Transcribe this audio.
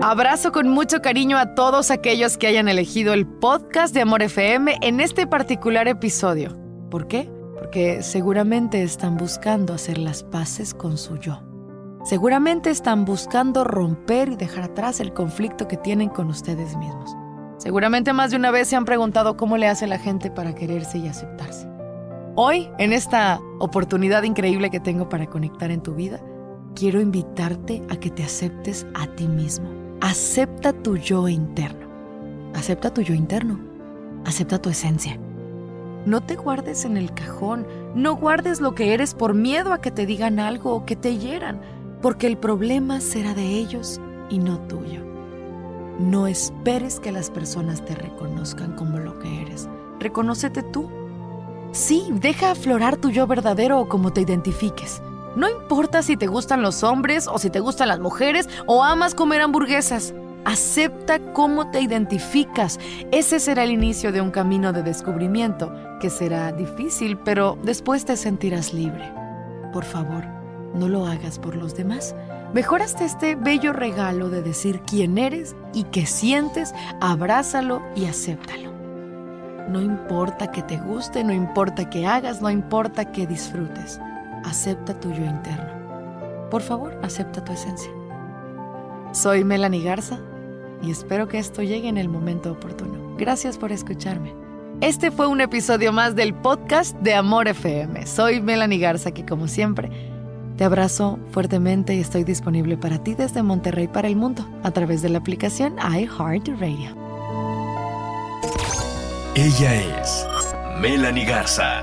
Abrazo con mucho cariño a todos aquellos que hayan elegido el podcast de Amor FM en este particular episodio. ¿Por qué? Porque seguramente están buscando hacer las paces con su yo. Seguramente están buscando romper y dejar atrás el conflicto que tienen con ustedes mismos. Seguramente más de una vez se han preguntado cómo le hace la gente para quererse y aceptarse. Hoy, en esta oportunidad increíble que tengo para conectar en tu vida, quiero invitarte a que te aceptes a ti mismo. Acepta tu yo interno. Acepta tu yo interno. Acepta tu esencia. No te guardes en el cajón. No guardes lo que eres por miedo a que te digan algo o que te hieran, porque el problema será de ellos y no tuyo. No esperes que las personas te reconozcan como lo que eres. Reconócete tú. Sí, deja aflorar tu yo verdadero o como te identifiques. No importa si te gustan los hombres o si te gustan las mujeres o amas comer hamburguesas. Acepta cómo te identificas. Ese será el inicio de un camino de descubrimiento que será difícil, pero después te sentirás libre. Por favor, no lo hagas por los demás. Mejoraste este bello regalo de decir quién eres y qué sientes, abrázalo y acéptalo. No importa que te guste, no importa que hagas, no importa que disfrutes acepta tu yo interno. Por favor, acepta tu esencia. Soy Melanie Garza y espero que esto llegue en el momento oportuno. Gracias por escucharme. Este fue un episodio más del podcast de Amor FM. Soy Melanie Garza, que como siempre te abrazo fuertemente y estoy disponible para ti desde Monterrey para el mundo a través de la aplicación iHeartRadio. Ella es Melanie Garza